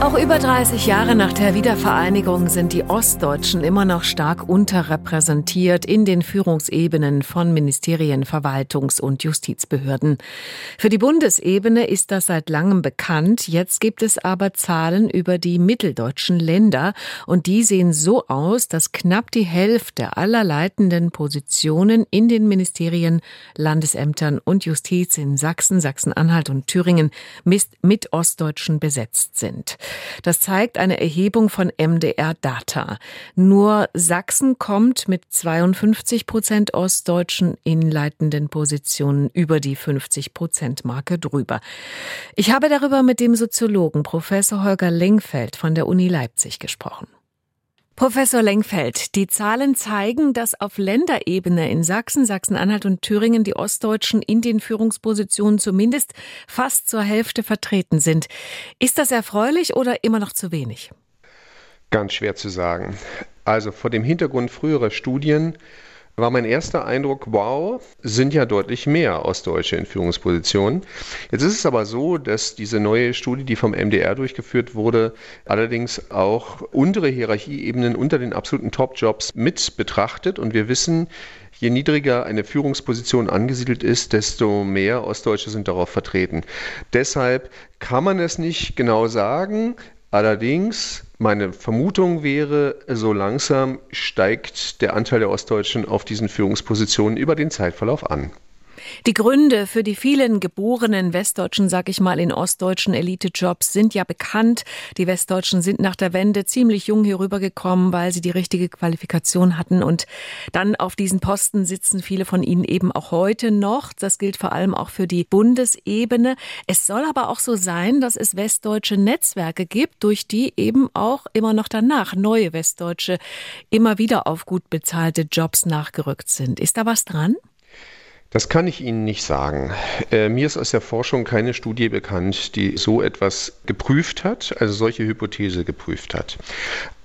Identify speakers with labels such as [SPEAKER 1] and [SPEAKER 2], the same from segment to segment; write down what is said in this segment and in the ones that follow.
[SPEAKER 1] Auch über 30 Jahre nach der Wiedervereinigung sind die Ostdeutschen immer noch stark unterrepräsentiert in den Führungsebenen von Ministerien, Verwaltungs- und Justizbehörden. Für die Bundesebene ist das seit langem bekannt. Jetzt gibt es aber Zahlen über die mitteldeutschen Länder und die sehen so aus, dass knapp die Hälfte aller leitenden Positionen in den Ministerien, Landesämtern und Justiz in Sachsen, Sachsen-Anhalt und Thüringen mit Ostdeutschen besetzt sind. Das zeigt eine Erhebung von MDR Data. Nur Sachsen kommt mit 52 Prozent Ostdeutschen in leitenden Positionen über die 50 Prozent Marke drüber. Ich habe darüber mit dem Soziologen Professor Holger Lengfeld von der Uni Leipzig gesprochen. Professor Lengfeld, die Zahlen zeigen, dass auf Länderebene in Sachsen, Sachsen-Anhalt und Thüringen die Ostdeutschen in den Führungspositionen zumindest fast zur Hälfte vertreten sind. Ist das erfreulich oder immer noch zu wenig?
[SPEAKER 2] Ganz schwer zu sagen. Also vor dem Hintergrund früherer Studien war mein erster Eindruck, wow, sind ja deutlich mehr Ostdeutsche in Führungspositionen. Jetzt ist es aber so, dass diese neue Studie, die vom MDR durchgeführt wurde, allerdings auch untere Hierarchieebenen unter den absoluten Top-Jobs mit betrachtet. Und wir wissen, je niedriger eine Führungsposition angesiedelt ist, desto mehr Ostdeutsche sind darauf vertreten. Deshalb kann man es nicht genau sagen. Allerdings, meine Vermutung wäre, so langsam steigt der Anteil der Ostdeutschen auf diesen Führungspositionen über den Zeitverlauf an.
[SPEAKER 1] Die Gründe für die vielen geborenen Westdeutschen, sag ich mal, in ostdeutschen Elitejobs sind ja bekannt. Die Westdeutschen sind nach der Wende ziemlich jung hier rübergekommen, weil sie die richtige Qualifikation hatten und dann auf diesen Posten sitzen viele von ihnen eben auch heute noch. Das gilt vor allem auch für die Bundesebene. Es soll aber auch so sein, dass es westdeutsche Netzwerke gibt, durch die eben auch immer noch danach neue Westdeutsche immer wieder auf gut bezahlte Jobs nachgerückt sind. Ist da was dran?
[SPEAKER 2] Das kann ich Ihnen nicht sagen. Äh, mir ist aus der Forschung keine Studie bekannt, die so etwas geprüft hat, also solche Hypothese geprüft hat.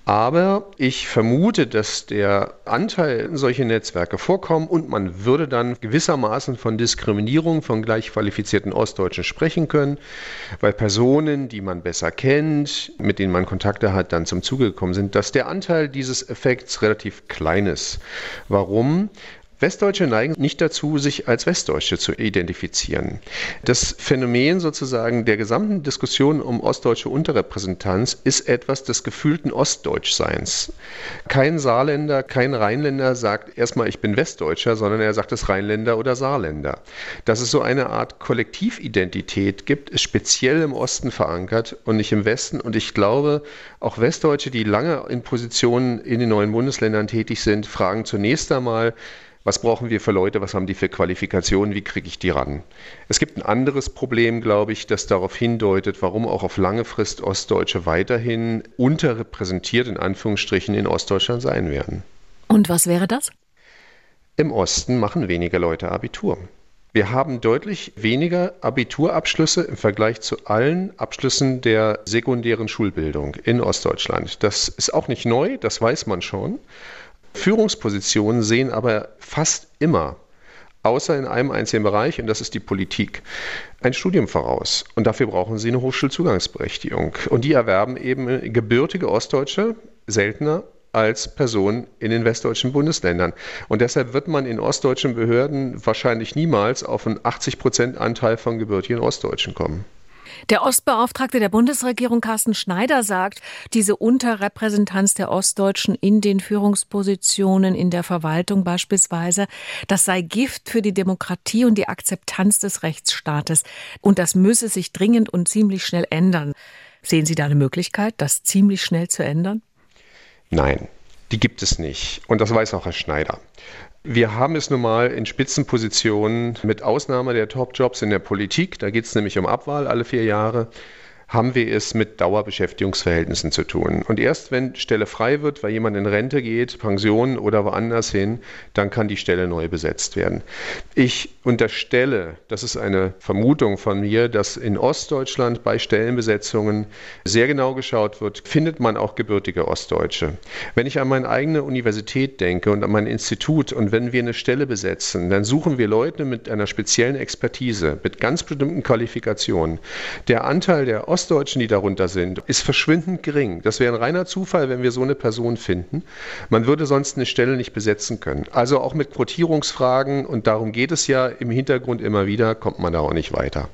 [SPEAKER 2] Aber ich vermute, dass der Anteil solcher Netzwerke vorkommen und man würde dann gewissermaßen von Diskriminierung von gleich qualifizierten Ostdeutschen sprechen können, weil Personen, die man besser kennt, mit denen man Kontakte hat, dann zum Zuge gekommen sind, dass der Anteil dieses Effekts relativ klein ist. Warum? Westdeutsche neigen nicht dazu, sich als Westdeutsche zu identifizieren. Das Phänomen sozusagen der gesamten Diskussion um ostdeutsche Unterrepräsentanz ist etwas des gefühlten Ostdeutschseins. Kein Saarländer, kein Rheinländer sagt erstmal, ich bin Westdeutscher, sondern er sagt es Rheinländer oder Saarländer. Dass es so eine Art Kollektividentität gibt, ist speziell im Osten verankert und nicht im Westen. Und ich glaube, auch Westdeutsche, die lange in Positionen in den neuen Bundesländern tätig sind, fragen zunächst einmal, was brauchen wir für Leute, was haben die für Qualifikationen, wie kriege ich die ran? Es gibt ein anderes Problem, glaube ich, das darauf hindeutet, warum auch auf lange Frist Ostdeutsche weiterhin unterrepräsentiert in Anführungsstrichen in Ostdeutschland sein werden.
[SPEAKER 1] Und was wäre das?
[SPEAKER 2] Im Osten machen weniger Leute Abitur. Wir haben deutlich weniger Abiturabschlüsse im Vergleich zu allen Abschlüssen der sekundären Schulbildung in Ostdeutschland. Das ist auch nicht neu, das weiß man schon. Führungspositionen sehen aber fast immer, außer in einem einzigen Bereich, und das ist die Politik, ein Studium voraus. Und dafür brauchen sie eine Hochschulzugangsberechtigung. Und die erwerben eben gebürtige Ostdeutsche seltener als Personen in den westdeutschen Bundesländern. Und deshalb wird man in ostdeutschen Behörden wahrscheinlich niemals auf einen 80 Prozent Anteil von gebürtigen Ostdeutschen kommen.
[SPEAKER 1] Der Ostbeauftragte der Bundesregierung Carsten Schneider sagt, diese Unterrepräsentanz der Ostdeutschen in den Führungspositionen in der Verwaltung beispielsweise, das sei Gift für die Demokratie und die Akzeptanz des Rechtsstaates. Und das müsse sich dringend und ziemlich schnell ändern. Sehen Sie da eine Möglichkeit, das ziemlich schnell zu ändern?
[SPEAKER 2] Nein, die gibt es nicht. Und das weiß auch Herr Schneider. Wir haben es nun mal in Spitzenpositionen mit Ausnahme der Top-Jobs in der Politik. Da geht es nämlich um Abwahl alle vier Jahre. Haben wir es mit Dauerbeschäftigungsverhältnissen zu tun. Und erst wenn Stelle frei wird, weil jemand in Rente geht, Pension oder woanders hin, dann kann die Stelle neu besetzt werden. Ich unterstelle, das ist eine Vermutung von mir, dass in Ostdeutschland bei Stellenbesetzungen sehr genau geschaut wird, findet man auch gebürtige Ostdeutsche. Wenn ich an meine eigene Universität denke und an mein Institut und wenn wir eine Stelle besetzen, dann suchen wir Leute mit einer speziellen Expertise, mit ganz bestimmten Qualifikationen. Der Anteil der Ostdeutschen, die darunter sind, ist verschwindend gering. Das wäre ein reiner Zufall, wenn wir so eine Person finden. Man würde sonst eine Stelle nicht besetzen können. Also auch mit Quotierungsfragen, und darum geht es ja im Hintergrund immer wieder, kommt man da auch nicht weiter.